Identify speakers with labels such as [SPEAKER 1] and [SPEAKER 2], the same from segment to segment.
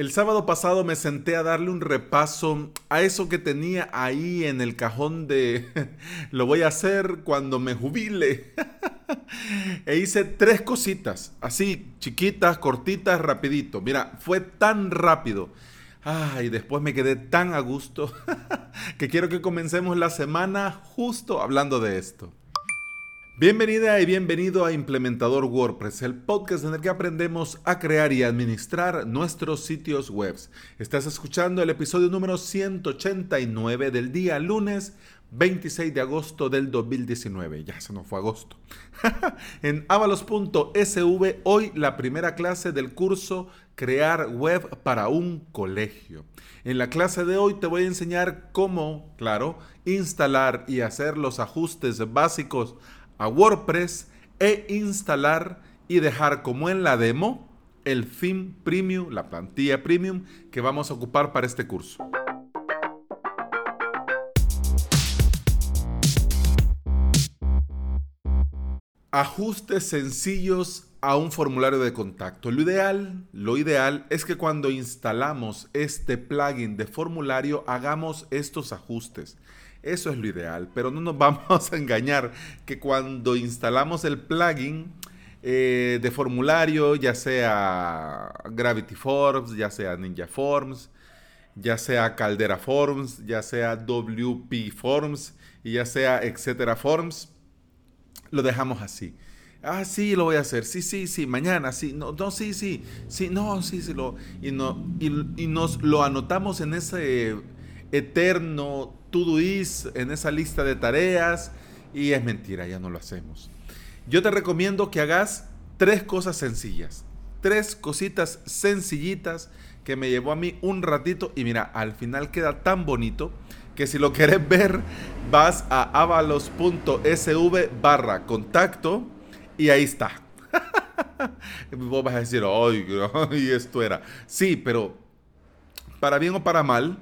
[SPEAKER 1] El sábado pasado me senté a darle un repaso a eso que tenía ahí en el cajón de lo voy a hacer cuando me jubile. e hice tres cositas, así chiquitas, cortitas, rapidito. Mira, fue tan rápido. Ay, después me quedé tan a gusto que quiero que comencemos la semana justo hablando de esto. Bienvenida y bienvenido a Implementador WordPress, el podcast en el que aprendemos a crear y administrar nuestros sitios web. Estás escuchando el episodio número 189 del día lunes 26 de agosto del 2019. Ya se nos fue agosto. en avalos.sv, hoy la primera clase del curso Crear Web para un Colegio. En la clase de hoy te voy a enseñar cómo, claro, instalar y hacer los ajustes básicos a WordPress e instalar y dejar como en la demo el theme premium, la plantilla premium que vamos a ocupar para este curso. Ajustes sencillos a un formulario de contacto. Lo ideal, lo ideal es que cuando instalamos este plugin de formulario hagamos estos ajustes. Eso es lo ideal, pero no nos vamos a engañar que cuando instalamos el plugin eh, de formulario, ya sea Gravity Forms, ya sea Ninja Forms, ya sea Caldera Forms, ya sea WP Forms y ya sea etcétera Forms, lo dejamos así. Ah, sí, lo voy a hacer. Sí, sí, sí, mañana, sí, no, no, sí, sí, sí, no, sí, sí, lo, y, no, y nos lo anotamos en ese eterno Todoist en esa lista de tareas y es mentira, ya no lo hacemos. Yo te recomiendo que hagas tres cosas sencillas, tres cositas sencillitas que me llevó a mí un ratito y mira, al final queda tan bonito que si lo quieres ver vas a avalos.sv barra contacto y ahí está. Vos vas a decir, ay, esto era. Sí, pero para bien o para mal,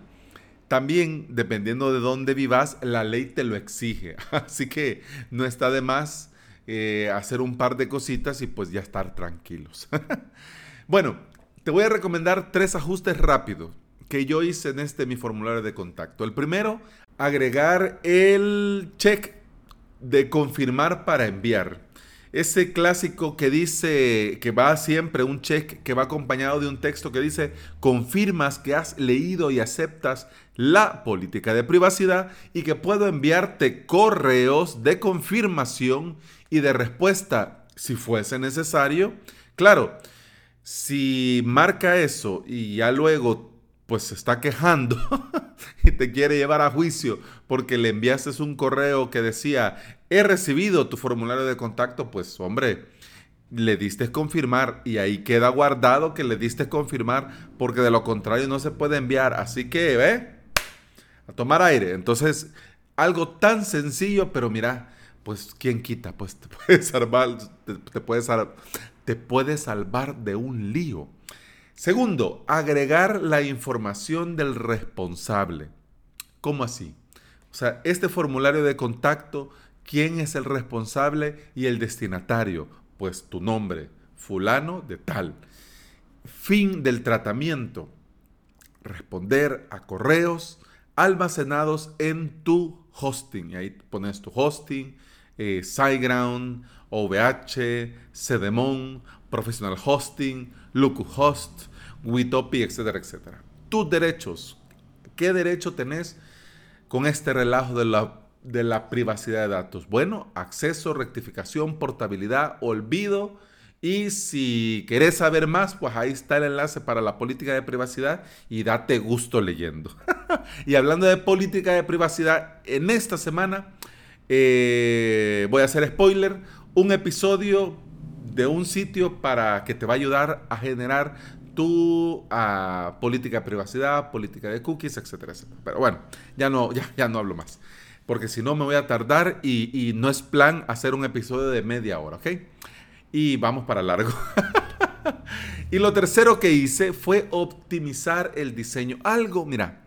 [SPEAKER 1] también, dependiendo de dónde vivas, la ley te lo exige. Así que no está de más eh, hacer un par de cositas y pues ya estar tranquilos. bueno, te voy a recomendar tres ajustes rápidos que yo hice en este mi formulario de contacto. El primero, agregar el check de confirmar para enviar. Ese clásico que dice que va siempre un check que va acompañado de un texto que dice confirmas que has leído y aceptas la política de privacidad y que puedo enviarte correos de confirmación y de respuesta si fuese necesario. Claro, si marca eso y ya luego pues se está quejando y te quiere llevar a juicio porque le enviaste un correo que decía, he recibido tu formulario de contacto, pues hombre, le diste confirmar y ahí queda guardado que le diste confirmar porque de lo contrario no se puede enviar. Así que, ¿ve? a tomar aire. Entonces, algo tan sencillo, pero mira, pues quién quita, pues te puede salvar, te, puede, te puede salvar de un lío. Segundo, agregar la información del responsable. ¿Cómo así? O sea, este formulario de contacto, ¿quién es el responsable y el destinatario? Pues tu nombre, fulano de tal. Fin del tratamiento. Responder a correos, almacenados en tu hosting. Y ahí pones tu hosting, eh, OVH, CDMON, Professional Hosting, LocuHost, Witopi, etcétera, etcétera. Tus derechos. ¿Qué derecho tenés con este relajo de la, de la privacidad de datos? Bueno, acceso, rectificación, portabilidad, olvido y si querés saber más, pues ahí está el enlace para la política de privacidad y date gusto leyendo. y hablando de política de privacidad, en esta semana eh, voy a hacer spoiler, un episodio de un sitio para que te va a ayudar a generar tu ah, política de privacidad, política de cookies, etcétera, etcétera. Pero bueno, ya no, ya, ya no hablo más. Porque si no me voy a tardar y, y no es plan hacer un episodio de media hora, ¿ok? y vamos para largo. y lo tercero que hice fue optimizar el diseño. Algo, mira,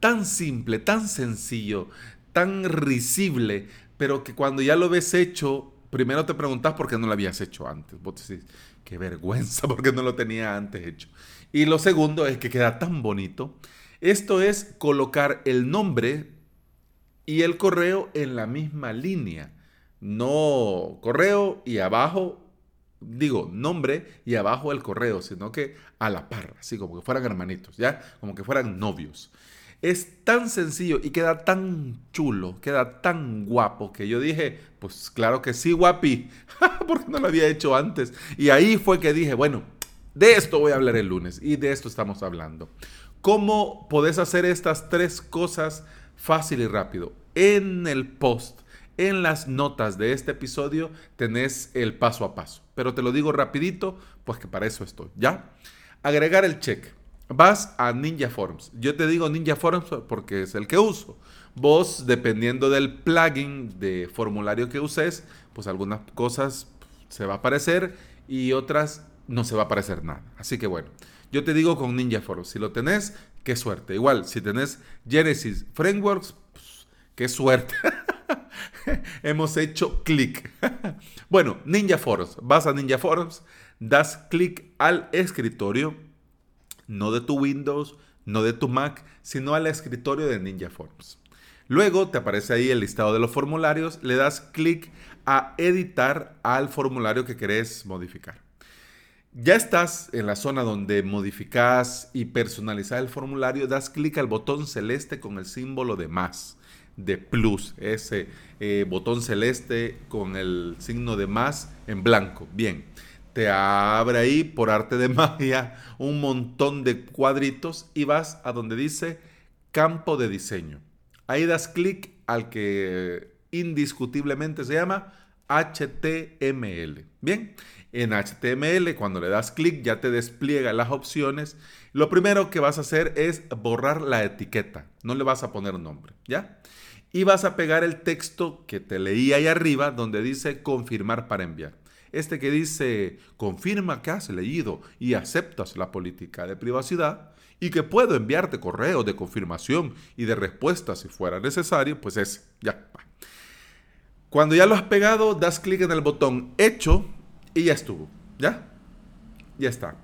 [SPEAKER 1] tan simple, tan sencillo, tan risible, pero que cuando ya lo ves hecho, primero te preguntas por qué no lo habías hecho antes. Vos decís, qué vergüenza, porque no lo tenía antes hecho. Y lo segundo es que queda tan bonito. Esto es colocar el nombre y el correo en la misma línea. No correo y abajo, digo, nombre y abajo el correo, sino que a la par, así como que fueran hermanitos, ¿ya? Como que fueran novios. Es tan sencillo y queda tan chulo, queda tan guapo que yo dije, pues claro que sí, guapi, porque no lo había hecho antes. Y ahí fue que dije, bueno, de esto voy a hablar el lunes y de esto estamos hablando. ¿Cómo podés hacer estas tres cosas fácil y rápido? En el post, en las notas de este episodio, tenés el paso a paso. Pero te lo digo rapidito, pues que para eso estoy, ¿ya? Agregar el check Vas a Ninja Forms. Yo te digo Ninja Forms porque es el que uso. Vos, dependiendo del plugin de formulario que uses, pues algunas cosas se va a aparecer y otras no se va a aparecer nada. Así que bueno, yo te digo con Ninja Forms. Si lo tenés, qué suerte. Igual, si tenés Genesis Frameworks, pues, qué suerte. Hemos hecho clic. bueno, Ninja Forms. Vas a Ninja Forms, das clic al escritorio no de tu Windows, no de tu Mac, sino al escritorio de Ninja Forms. Luego te aparece ahí el listado de los formularios, le das clic a editar al formulario que querés modificar. Ya estás en la zona donde modificas y personalizas el formulario, das clic al botón celeste con el símbolo de más, de plus, ese eh, botón celeste con el signo de más en blanco. Bien, te abre ahí por arte de magia un montón de cuadritos y vas a donde dice campo de diseño. Ahí das clic al que indiscutiblemente se llama HTML. Bien, en HTML cuando le das clic ya te despliega las opciones. Lo primero que vas a hacer es borrar la etiqueta. No le vas a poner nombre, ¿ya? Y vas a pegar el texto que te leí ahí arriba donde dice confirmar para enviar. Este que dice, confirma que has leído y aceptas la política de privacidad y que puedo enviarte correos de confirmación y de respuesta si fuera necesario, pues es, ya. Cuando ya lo has pegado, das clic en el botón hecho y ya estuvo, ¿ya? Ya está.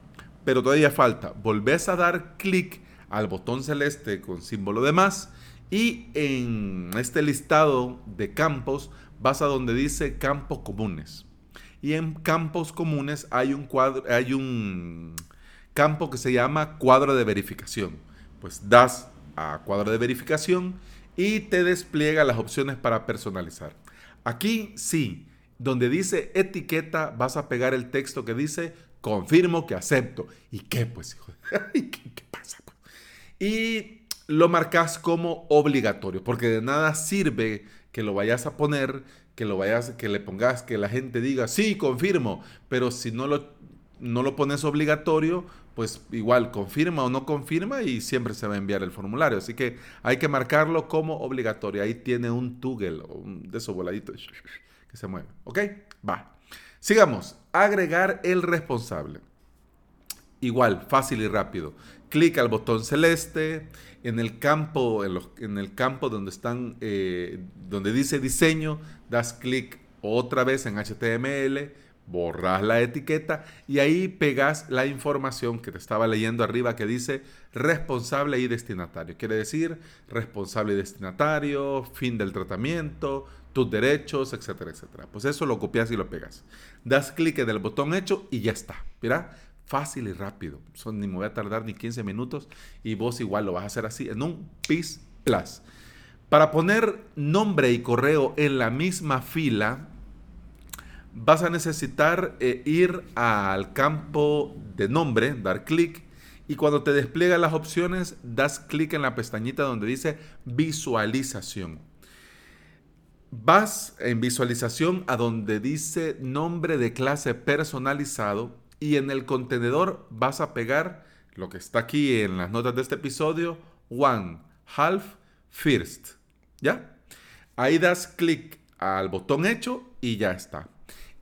[SPEAKER 1] Pero todavía falta. Volvés a dar clic al botón celeste con símbolo de más y en este listado de campos vas a donde dice campos comunes. Y en campos comunes hay un, cuadro, hay un campo que se llama cuadro de verificación. Pues das a cuadro de verificación y te despliega las opciones para personalizar. Aquí sí, donde dice etiqueta, vas a pegar el texto que dice confirmo que acepto. ¿Y qué pues, hijo? ¿Qué, ¿Qué, pasa? Pues? Y lo marcas como obligatorio, porque de nada sirve que lo vayas a poner que lo vayas, que le pongas, que la gente diga, sí, confirmo, pero si no lo, no lo pones obligatorio, pues igual confirma o no confirma y siempre se va a enviar el formulario. Así que hay que marcarlo como obligatorio. Ahí tiene un toggle, un de esos voladitos que se mueve. ¿Ok? Va. Sigamos. Agregar el responsable. Igual, fácil y rápido. Clic al botón celeste en el campo, en, el campo donde están, eh, donde dice diseño, das clic otra vez en HTML, borras la etiqueta y ahí pegas la información que te estaba leyendo arriba que dice responsable y destinatario. Quiere decir responsable y destinatario, fin del tratamiento, tus derechos, etcétera, etcétera. Pues eso lo copias y lo pegas. Das clic en el botón hecho y ya está. Mira, fácil y rápido. Ni me voy a tardar ni 15 minutos y vos igual lo vas a hacer así en un PIS Plus. Para poner nombre y correo en la misma fila, vas a necesitar eh, ir al campo de nombre, dar clic y cuando te despliega las opciones, das clic en la pestañita donde dice visualización. Vas en visualización a donde dice nombre de clase personalizado y en el contenedor vas a pegar lo que está aquí en las notas de este episodio, one, half, first. ¿Ya? Ahí das clic al botón hecho y ya está.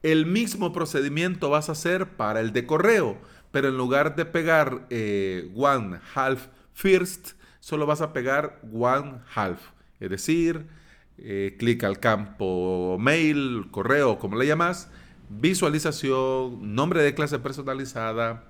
[SPEAKER 1] El mismo procedimiento vas a hacer para el de correo, pero en lugar de pegar eh, one, half, first, solo vas a pegar one, half. Es decir, eh, clic al campo mail, correo, como le llamas, visualización, nombre de clase personalizada,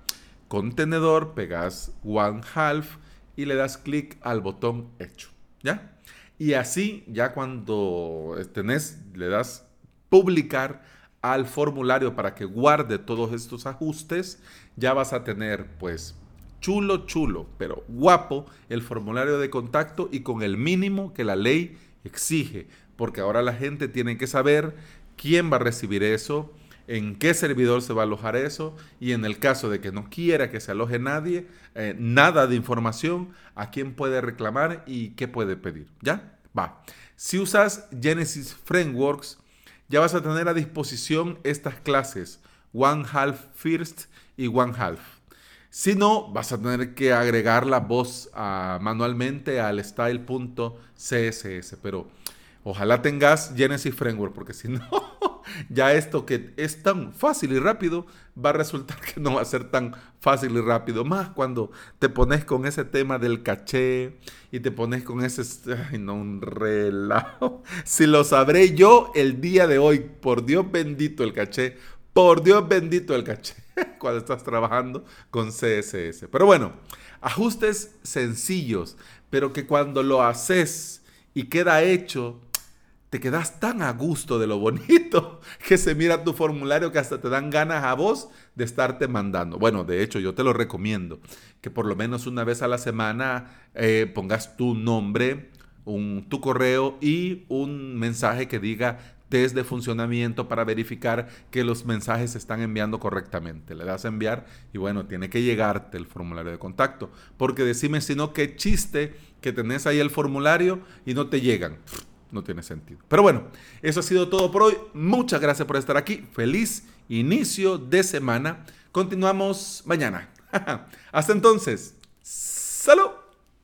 [SPEAKER 1] contenedor, pegas one half y le das clic al botón hecho. ¿Ya? Y así, ya cuando tenés, le das publicar al formulario para que guarde todos estos ajustes, ya vas a tener pues chulo, chulo, pero guapo el formulario de contacto y con el mínimo que la ley exige, porque ahora la gente tiene que saber quién va a recibir eso, en qué servidor se va a alojar eso y en el caso de que no quiera que se aloje nadie, eh, nada de información, a quién puede reclamar y qué puede pedir. ¿Ya? Va. Si usas Genesis Frameworks, ya vas a tener a disposición estas clases One Half First y One Half. Si no, vas a tener que agregar la voz ah, manualmente al style.css, pero ojalá tengas Genesis Framework, porque si no, ya esto que es tan fácil y rápido va a resultar que no va a ser tan fácil y rápido. Más cuando te pones con ese tema del caché y te pones con ese, ay no, un relajo. Si lo sabré yo el día de hoy, por Dios bendito el caché, por Dios bendito el caché, cuando estás trabajando con CSS. Pero bueno, ajustes sencillos, pero que cuando lo haces y queda hecho, te quedas tan a gusto de lo bonito que se mira tu formulario que hasta te dan ganas a vos de estarte mandando. Bueno, de hecho, yo te lo recomiendo, que por lo menos una vez a la semana eh, pongas tu nombre, un, tu correo y un mensaje que diga test de funcionamiento para verificar que los mensajes se están enviando correctamente. Le das a enviar y bueno, tiene que llegarte el formulario de contacto. Porque decime si no, qué chiste que tenés ahí el formulario y no te llegan no tiene sentido. Pero bueno, eso ha sido todo por hoy. Muchas gracias por estar aquí. Feliz inicio de semana. Continuamos mañana. Hasta entonces. Salud.